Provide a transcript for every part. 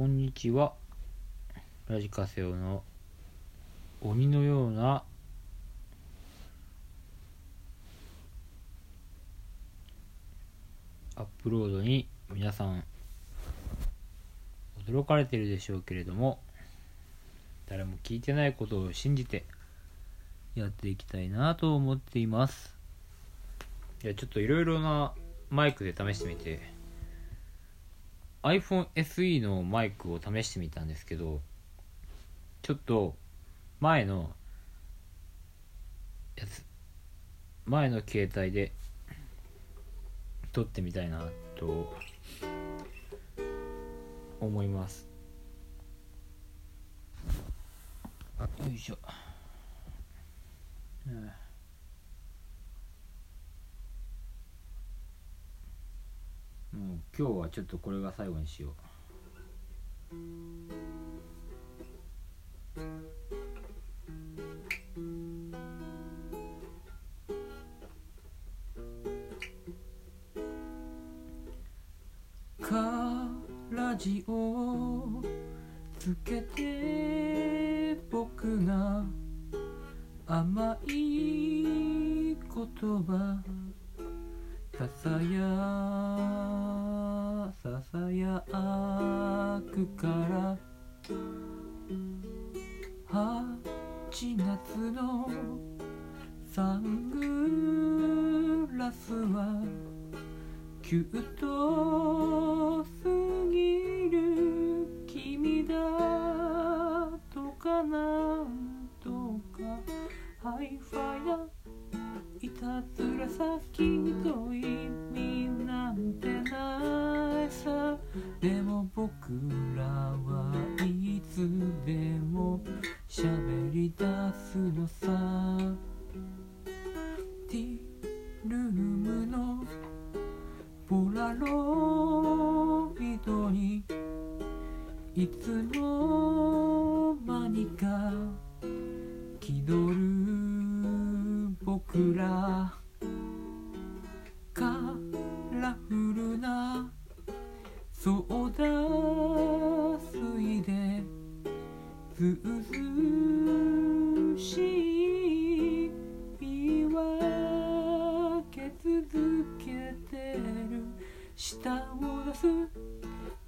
こんにちは。ラジカセオの鬼のようなアップロードに皆さん驚かれてるでしょうけれども誰も聞いてないことを信じてやっていきたいなと思っています。いやちょっといろいろなマイクで試してみて iPhone SE のマイクを試してみたんですけどちょっと前のやつ前の携帯で撮ってみたいなと思います。よいしょ、うんもう今日はちょっとこれが最後にしよう。カラジオつけて僕が甘い言葉ささやから。8月のサングラスはキュッとすぎる君だとかなんとか。ハイファイないたずらさ君と意でも僕らはいつでも喋り出すのさ。ティルームのポラロイドにいつの間にか気取る僕ら。カラフルなソーダ水で涼しい言い訳続けてる舌を出す。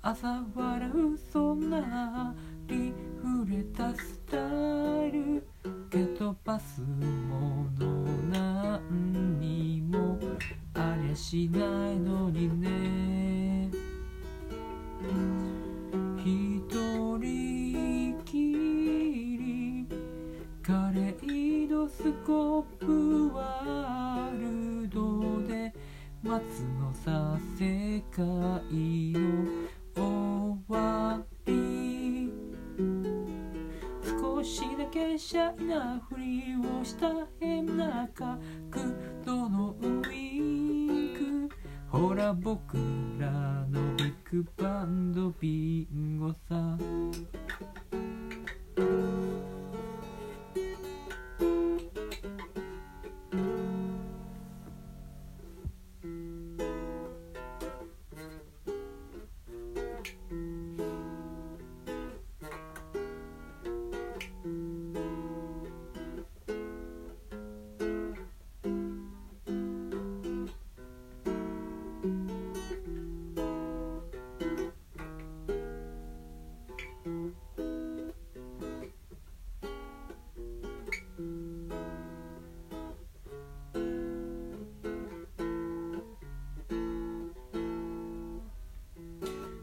朝笑う。そんなリフレたスタイル。蹴飛ばすもの。何にもありゃしないの。コープワールドで待つのさ世界の終わり。少しだけシャイなふりをした変な角度のウインクほら僕らのビッグバンドビンゴさ。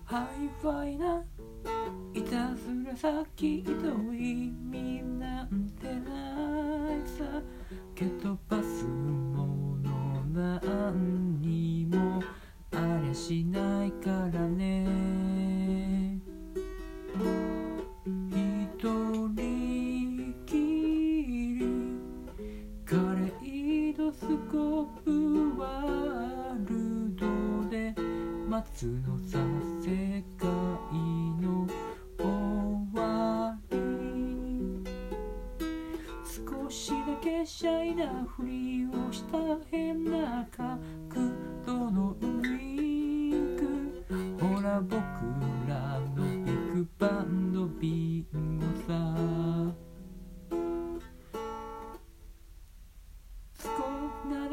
ハイファイないたずらさきと意味夏のさ世界の終わり。少しだけシャイなふり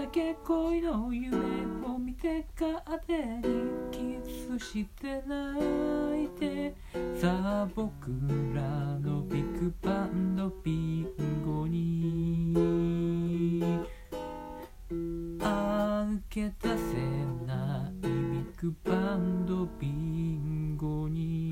け恋の夢を見て勝手にキスして泣いてさあ僕らのビッグバンドビンゴにあけ出せないビッグバンドビンゴに。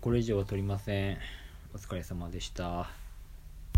これ以上は取りません。お疲れ様でした。